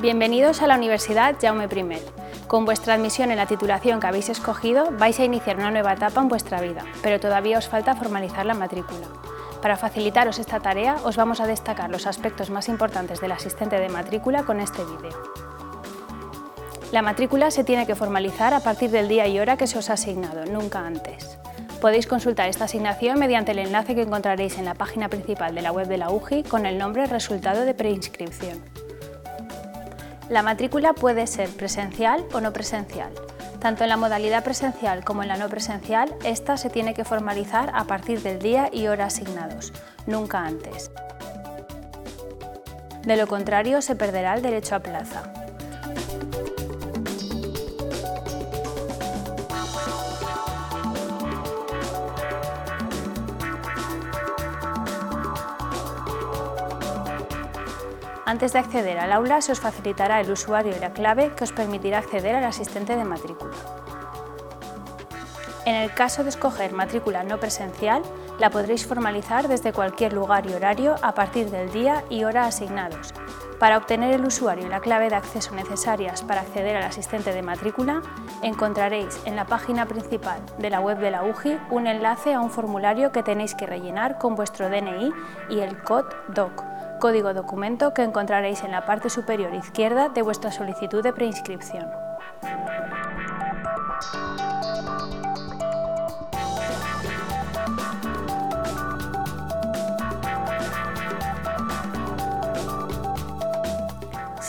Bienvenidos a la Universidad Jaume I. Con vuestra admisión en la titulación que habéis escogido, vais a iniciar una nueva etapa en vuestra vida, pero todavía os falta formalizar la matrícula. Para facilitaros esta tarea, os vamos a destacar los aspectos más importantes del asistente de matrícula con este vídeo. La matrícula se tiene que formalizar a partir del día y hora que se os ha asignado, nunca antes. Podéis consultar esta asignación mediante el enlace que encontraréis en la página principal de la web de la UGI con el nombre Resultado de preinscripción. La matrícula puede ser presencial o no presencial. Tanto en la modalidad presencial como en la no presencial, esta se tiene que formalizar a partir del día y hora asignados, nunca antes. De lo contrario, se perderá el derecho a plaza. Antes de acceder al aula se os facilitará el usuario y la clave que os permitirá acceder al asistente de matrícula. En el caso de escoger matrícula no presencial, la podréis formalizar desde cualquier lugar y horario a partir del día y hora asignados. Para obtener el usuario y la clave de acceso necesarias para acceder al asistente de matrícula, encontraréis en la página principal de la web de la UGI un enlace a un formulario que tenéis que rellenar con vuestro DNI y el COD DOC código documento que encontraréis en la parte superior izquierda de vuestra solicitud de preinscripción.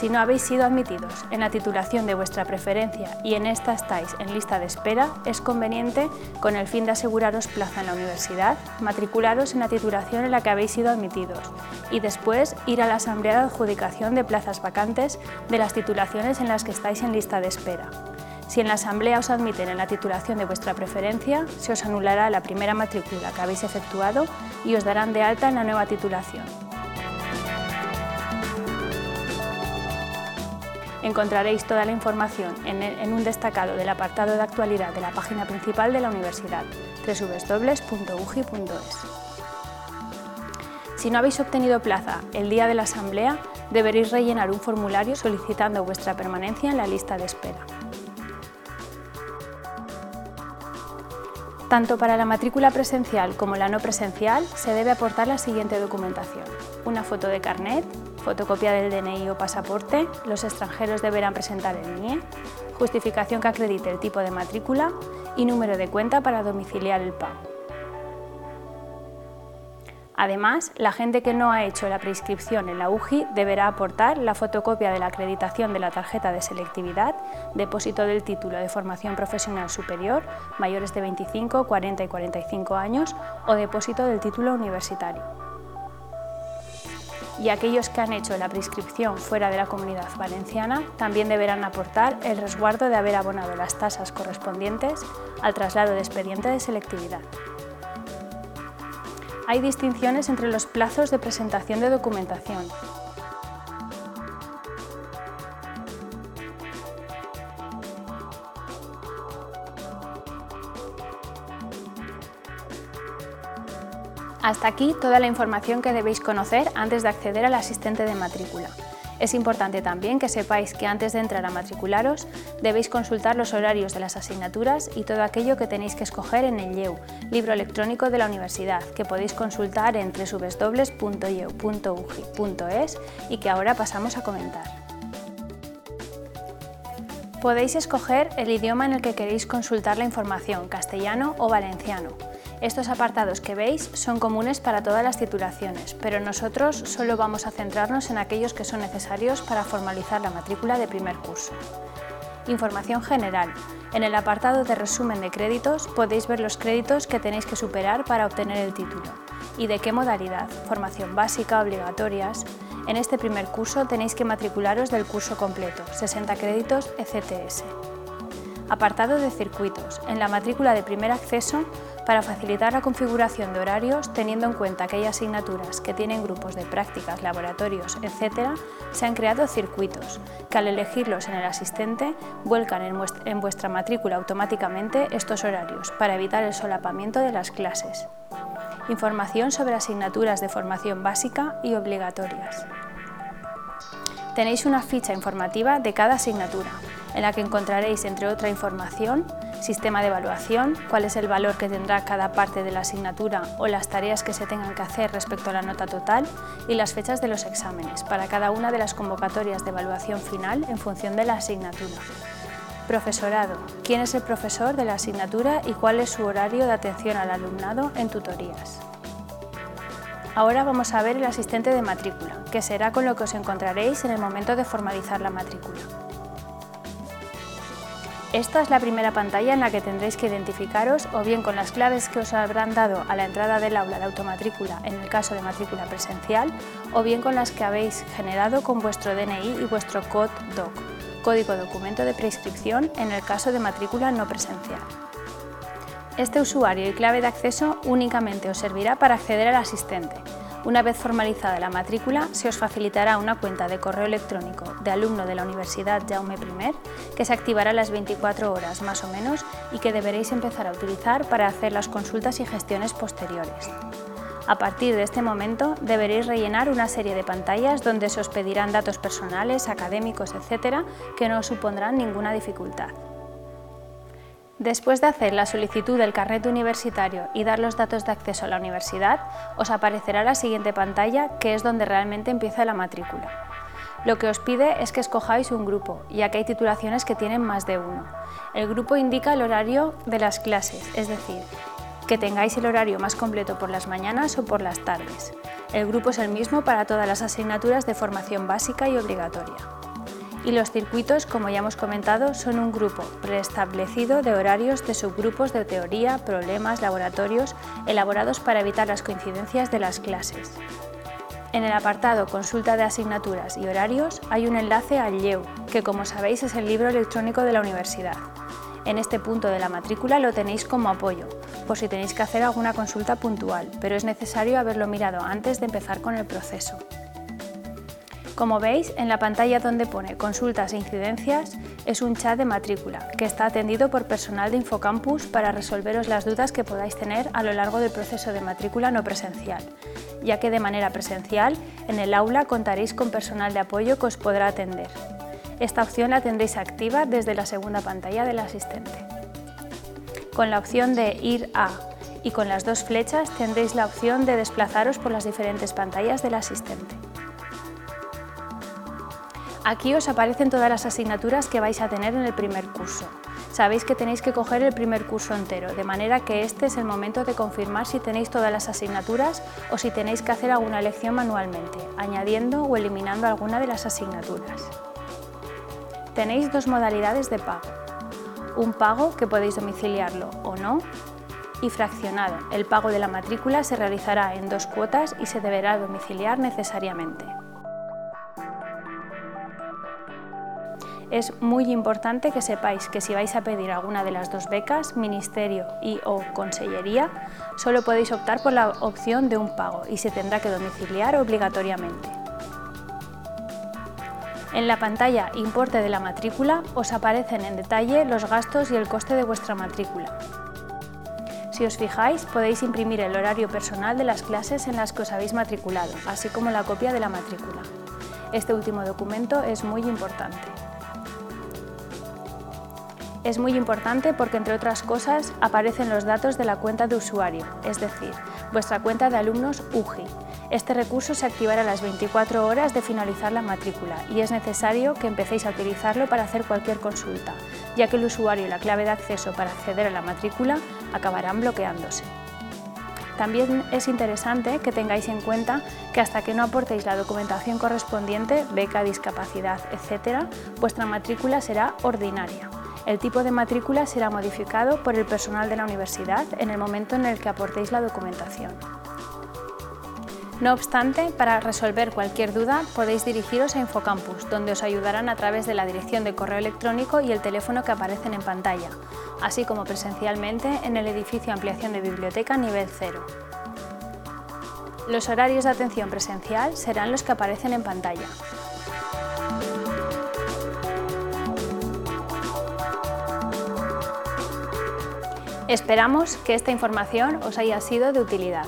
Si no habéis sido admitidos en la titulación de vuestra preferencia y en esta estáis en lista de espera, es conveniente, con el fin de aseguraros plaza en la universidad, matricularos en la titulación en la que habéis sido admitidos y después ir a la asamblea de adjudicación de plazas vacantes de las titulaciones en las que estáis en lista de espera. Si en la asamblea os admiten en la titulación de vuestra preferencia, se os anulará la primera matrícula que habéis efectuado y os darán de alta en la nueva titulación. Encontraréis toda la información en, un destacado del apartado de actualidad de la página principal de la universidad, www.ugi.es. Si no habéis obtenido plaza el día de la asamblea, deberéis rellenar un formulario solicitando vuestra permanencia en la lista de espera. Tanto para la matrícula presencial como la no presencial se debe aportar la siguiente documentación. Una foto de carnet, fotocopia del DNI o pasaporte, los extranjeros deberán presentar el NIE, justificación que acredite el tipo de matrícula y número de cuenta para domiciliar el pago. Además, la gente que no ha hecho la prescripción en la UGI deberá aportar la fotocopia de la acreditación de la tarjeta de selectividad, depósito del título de formación profesional superior, mayores de 25, 40 y 45 años, o depósito del título universitario y aquellos que han hecho la prescripción fuera de la comunidad valenciana también deberán aportar el resguardo de haber abonado las tasas correspondientes al traslado de expediente de selectividad. Hay distinciones entre los plazos de presentación de documentación, Hasta aquí toda la información que debéis conocer antes de acceder al asistente de matrícula. Es importante también que sepáis que antes de entrar a matricularos debéis consultar los horarios de las asignaturas y todo aquello que tenéis que escoger en el YEU, libro electrónico de la universidad, que podéis consultar en www.yeu.ugi.es y que ahora pasamos a comentar. Podéis escoger el idioma en el que queréis consultar la información, castellano o valenciano. Estos apartados que veis son comunes para todas las titulaciones, pero nosotros solo vamos a centrarnos en aquellos que son necesarios para formalizar la matrícula de primer curso. Información general. En el apartado de resumen de créditos podéis ver los créditos que tenéis que superar para obtener el título y de qué modalidad, formación básica, obligatorias. En este primer curso tenéis que matricularos del curso completo, 60 créditos ECTS. Apartado de circuitos. En la matrícula de primer acceso, para facilitar la configuración de horarios, teniendo en cuenta que hay asignaturas que tienen grupos de prácticas, laboratorios, etc., se han creado circuitos, que al elegirlos en el asistente, vuelcan en vuestra matrícula automáticamente estos horarios, para evitar el solapamiento de las clases. Información sobre asignaturas de formación básica y obligatorias. Tenéis una ficha informativa de cada asignatura, en la que encontraréis, entre otra información, sistema de evaluación, cuál es el valor que tendrá cada parte de la asignatura o las tareas que se tengan que hacer respecto a la nota total y las fechas de los exámenes para cada una de las convocatorias de evaluación final en función de la asignatura. Profesorado. ¿Quién es el profesor de la asignatura y cuál es su horario de atención al alumnado en tutorías? Ahora vamos a ver el asistente de matrícula, que será con lo que os encontraréis en el momento de formalizar la matrícula. Esta es la primera pantalla en la que tendréis que identificaros o bien con las claves que os habrán dado a la entrada del aula de automatrícula en el caso de matrícula presencial o bien con las que habéis generado con vuestro DNI y vuestro COD DOC, código documento de prescripción en el caso de matrícula no presencial. Este usuario y clave de acceso únicamente os servirá para acceder al asistente, una vez formalizada la matrícula, se os facilitará una cuenta de correo electrónico de alumno de la Universidad Jaume I, que se activará a las 24 horas más o menos y que deberéis empezar a utilizar para hacer las consultas y gestiones posteriores. A partir de este momento deberéis rellenar una serie de pantallas donde se os pedirán datos personales, académicos, etc., que no os supondrán ninguna dificultad. Después de hacer la solicitud del carnet universitario y dar los datos de acceso a la universidad, os aparecerá la siguiente pantalla, que es donde realmente empieza la matrícula. Lo que os pide es que escojáis un grupo, ya que hay titulaciones que tienen más de uno. El grupo indica el horario de las clases, es decir, que tengáis el horario más completo por las mañanas o por las tardes. El grupo es el mismo para todas las asignaturas de formación básica y obligatoria y los circuitos, como ya hemos comentado, son un grupo preestablecido de horarios de subgrupos de teoría, problemas, laboratorios, elaborados para evitar las coincidencias de las clases. En el apartado Consulta de asignaturas y horarios hay un enlace al YEU, que como sabéis es el libro electrónico de la universidad. En este punto de la matrícula lo tenéis como apoyo, por si tenéis que hacer alguna consulta puntual, pero es necesario haberlo mirado antes de empezar con el proceso. Como veis, en la pantalla donde pone Consultas e incidencias es un chat de matrícula que está atendido por personal de Infocampus para resolveros las dudas que podáis tener a lo largo del proceso de matrícula no presencial, ya que de manera presencial en el aula contaréis con personal de apoyo que os podrá atender. Esta opción la tendréis activa desde la segunda pantalla del asistente. Con la opción de Ir a y con las dos flechas tendréis la opción de desplazaros por las diferentes pantallas del asistente. Aquí os aparecen todas las asignaturas que vais a tener en el primer curso. Sabéis que tenéis que coger el primer curso entero, de manera que este es el momento de confirmar si tenéis todas las asignaturas o si tenéis que hacer alguna elección manualmente, añadiendo o eliminando alguna de las asignaturas. Tenéis dos modalidades de pago. Un pago que podéis domiciliarlo o no y fraccionado. El pago de la matrícula se realizará en dos cuotas y se deberá domiciliar necesariamente. es muy importante que sepáis que si vais a pedir alguna de las dos becas, Ministerio y o Consellería, solo podéis optar por la opción de un pago y se tendrá que domiciliar obligatoriamente. En la pantalla Importe de la matrícula os aparecen en detalle los gastos y el coste de vuestra matrícula. Si os fijáis, podéis imprimir el horario personal de las clases en las que os habéis matriculado, así como la copia de la matrícula. Este último documento es muy importante. Es muy importante porque, entre otras cosas, aparecen los datos de la cuenta de usuario, es decir, vuestra cuenta de alumnos UGI. Este recurso se activará a las 24 horas de finalizar la matrícula y es necesario que empecéis a utilizarlo para hacer cualquier consulta, ya que el usuario y la clave de acceso para acceder a la matrícula acabarán bloqueándose. También es interesante que tengáis en cuenta que hasta que no aportéis la documentación correspondiente, beca, discapacidad, etc., vuestra matrícula será ordinaria. El tipo de matrícula será modificado por el personal de la universidad en el momento en el que aportéis la documentación. No obstante, para resolver cualquier duda podéis dirigiros a Infocampus, donde os ayudarán a través de la dirección de correo electrónico y el teléfono que aparecen en pantalla, así como presencialmente en el edificio Ampliación de Biblioteca nivel 0. Los horarios de atención presencial serán los que aparecen en pantalla. Esperamos que esta información os haya sido de utilidad.